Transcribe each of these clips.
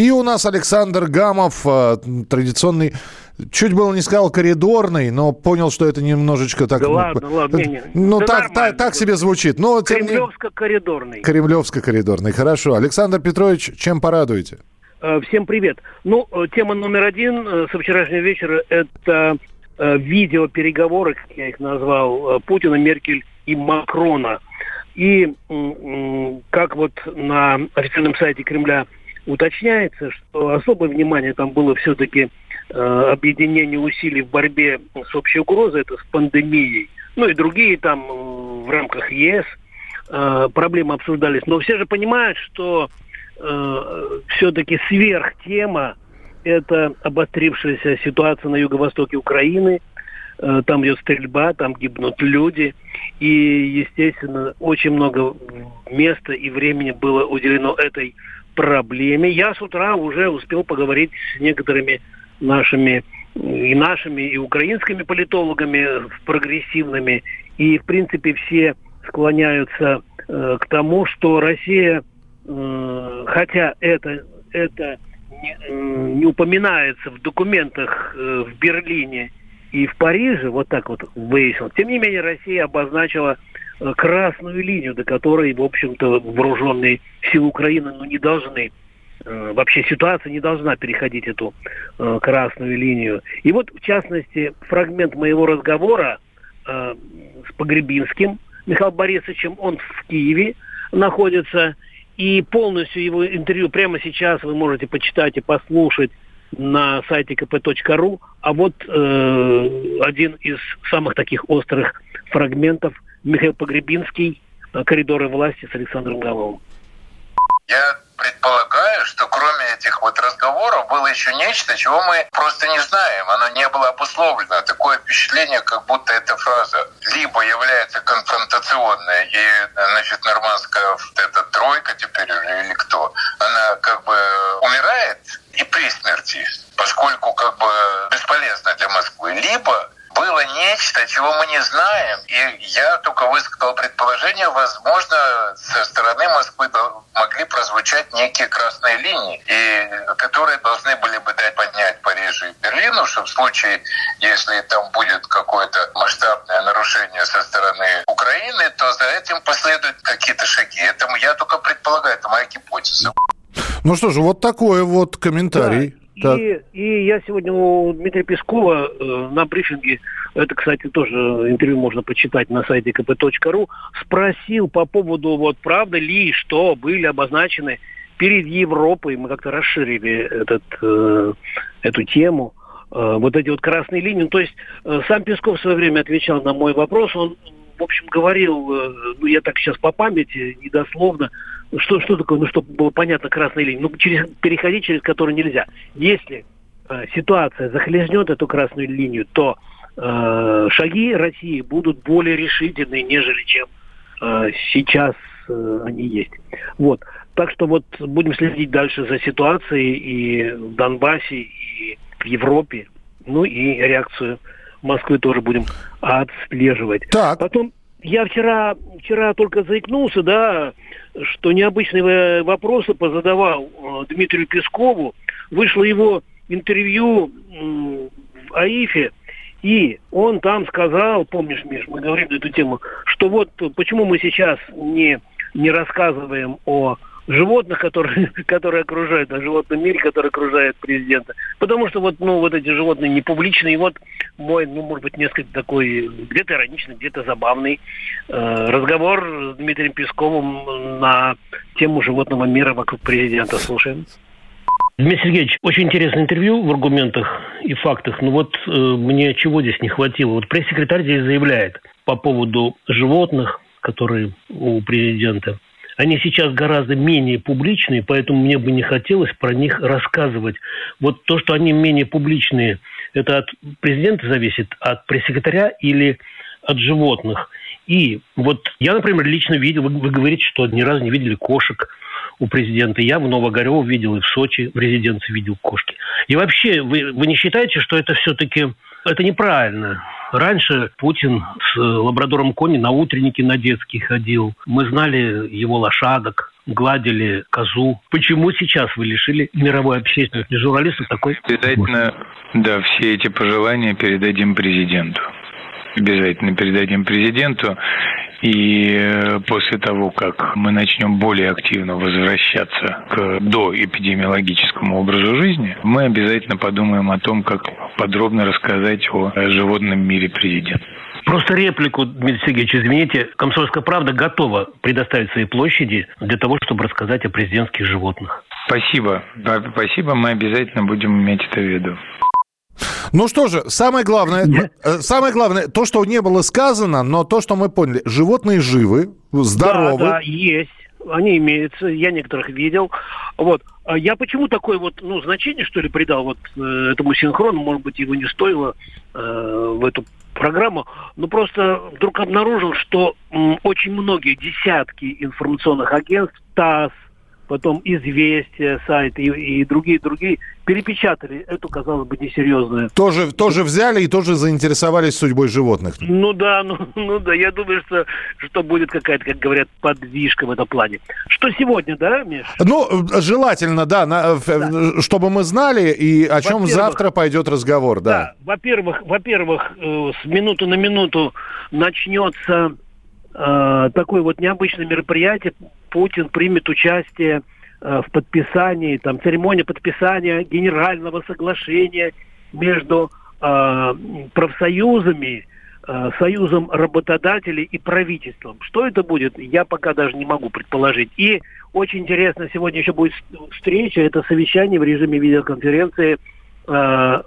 И у нас Александр Гамов, э, традиционный, чуть было не сказал коридорный, но понял, что это немножечко так... Да ладно, ладно, не, не. Ну, Да так, так, так себе звучит. Но, тем не- Кремлевско-коридорный. Кремлевско-коридорный, хорошо. Александр Петрович, чем порадуете? Э, Всем привет. Ну, э, тема номер один э, со вчерашнего вечера – это э, видео переговоры, как я их назвал, э, Путина, Меркель и Макрона. И как вот на официальном сайте Кремля уточняется, что особое внимание там было все-таки э, объединению усилий в борьбе с общей угрозой, это с пандемией. Ну и другие там э, в рамках ЕС э, проблемы обсуждались. Но все же понимают, что все-таки сверх тема это обострившаяся ситуация на юго-востоке Украины. Э, Там идет стрельба, там гибнут люди. И, естественно, очень много места и времени было уделено этой проблеме. Я с утра уже успел поговорить с некоторыми нашими и нашими, и украинскими политологами прогрессивными. И, в принципе, все склоняются э, к тому, что Россия Э, хотя это, это не, э, не упоминается в документах э, в Берлине и в Париже, вот так вот выяснилось. Тем не менее, Россия обозначила э, красную линию, до которой, в общем-то, вооруженные силы Украины ну, не должны э, вообще ситуация не должна переходить эту э, красную линию. И вот, в частности, фрагмент моего разговора э, с Погребинским Михаилом Борисовичем, он в Киеве находится, и полностью его интервью прямо сейчас вы можете почитать и послушать на сайте kp.ru. А вот э, один из самых таких острых фрагментов Михаил Погребинский «Коридоры власти» с Александром Галовым. Я предполагаю, что кроме этих вот разговоров было еще нечто, чего мы просто не знаем. Оно не было обусловлено. Такое впечатление, как будто эта фраза либо является конфронтационной, и, значит, нормандская вот эта тройка теперь уже или кто, она как бы умирает и при смерти, поскольку как бы бесполезна для Москвы. Либо было нечто, чего мы не знаем. И я только высказал предположение, возможно, со стороны Москвы могли прозвучать некие красные линии, и которые должны были бы дать поднять Парижу и Берлину, что в случае, если там будет какое-то масштабное нарушение со стороны Украины, то за этим последуют какие-то шаги. Это я только предполагаю, это моя гипотеза. Ну что же, вот такой вот комментарий. Да. Так. И, и я сегодня у Дмитрия Пескова э, на брифинге, это, кстати, тоже интервью можно почитать на сайте kp.ru, спросил по поводу, вот правда ли, что были обозначены перед Европой, мы как-то расширили этот, э, эту тему, э, вот эти вот красные линии. Ну, То есть э, сам Песков в свое время отвечал на мой вопрос, он, в общем, говорил, э, ну, я так сейчас по памяти, недословно, что, что такое, ну, чтобы было понятно, красная линия. Ну, через, переходить через которую нельзя. Если э, ситуация захлестнет эту красную линию, то э, шаги России будут более решительные, нежели чем э, сейчас э, они есть. Вот. Так что вот будем следить дальше за ситуацией и в Донбассе, и в Европе. Ну и реакцию Москвы тоже будем отслеживать. Так. Потом я вчера, вчера только заикнулся, да, что необычные э, вопросы позадавал э, Дмитрию Пескову. Вышло его интервью в АИФе, и он там сказал, помнишь, Миш, мы говорим на эту тему, что вот почему мы сейчас не, не рассказываем о животных, которые, которые окружают, о животном мире, который окружает президента. Потому что вот, ну, вот эти животные не публичные. И вот мой, ну, может быть, несколько такой, где-то ироничный, где-то забавный э, разговор с Дмитрием Песковым на тему животного мира вокруг президента. Слушаем. Дмитрий Сергеевич, очень интересное интервью в аргументах и фактах. Но вот э, мне чего здесь не хватило? Вот пресс-секретарь здесь заявляет по поводу животных, которые у президента. Они сейчас гораздо менее публичные, поэтому мне бы не хотелось про них рассказывать. Вот то, что они менее публичные, это от президента зависит, от пресс-секретаря или от животных. И вот я, например, лично видел, вы, вы говорите, что ни разу не видели кошек у президента. Я в Новогорево видел и в Сочи в резиденции видел кошки. И вообще, вы, вы не считаете, что это все-таки это неправильно? Раньше Путин с лабрадором Кони на утренники на детские ходил. Мы знали его лошадок, гладили козу. Почему сейчас вы лишили мировой общественности журналистов такой? Обязательно, да, все эти пожелания передадим президенту обязательно передадим президенту. И э, после того, как мы начнем более активно возвращаться к доэпидемиологическому образу жизни, мы обязательно подумаем о том, как подробно рассказать о животном мире президента. Просто реплику, Дмитрий Сергеевич, извините, «Комсомольская правда» готова предоставить свои площади для того, чтобы рассказать о президентских животных. Спасибо. Спасибо, мы обязательно будем иметь это в виду. Ну что же, самое главное, Нет. Э, самое главное, то, что не было сказано, но то, что мы поняли, животные живы, здоровы. Да, да, есть. Они имеются, я некоторых видел. Вот. А я почему такое вот, ну, значение, что ли, придал вот э, этому синхрону, может быть, его не стоило э, в эту программу, но просто вдруг обнаружил, что м, очень многие десятки информационных агентств, ТАСС, потом «Известия», сайт и, и другие, другие перепечатали эту, казалось бы, несерьезную. Тоже, тоже взяли и тоже заинтересовались судьбой животных. Ну да, ну, ну да, я думаю, что, что будет какая-то, как говорят, подвижка в этом плане. Что сегодня, да, Миш? Ну, желательно, да, на, да. чтобы мы знали, и о чем завтра пойдет разговор, да. да во-первых, во-первых, э, с минуты на минуту начнется э, такое вот необычное мероприятие Путин примет участие э, в подписании, там, церемония подписания генерального соглашения между э, профсоюзами, э, союзом работодателей и правительством. Что это будет, я пока даже не могу предположить. И очень интересно, сегодня еще будет встреча, это совещание в режиме видеоконференции э,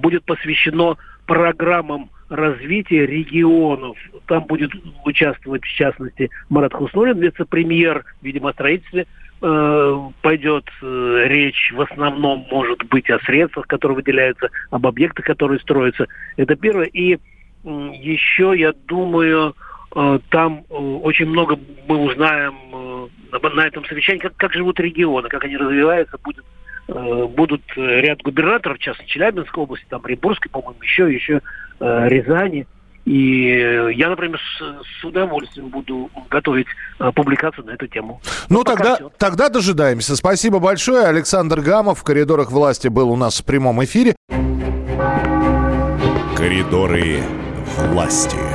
будет посвящено программам развития регионов. Там будет участвовать, в частности, Марат Хуснулин, вице-премьер, видимо, о строительстве э, пойдет э, речь в основном, может быть, о средствах, которые выделяются, об объектах, которые строятся. Это первое. И еще, я думаю, э, там очень много мы узнаем на этом совещании, как, как живут регионы, как они развиваются, будет будут ряд губернаторов, в частности, Челябинской области, там, Оренбургской, по-моему, еще, еще э, Рязани. И я, например, с, с удовольствием буду готовить э, публикацию на эту тему. Ну, ну тогда, тогда дожидаемся. Спасибо большое. Александр Гамов в «Коридорах власти» был у нас в прямом эфире. «Коридоры власти».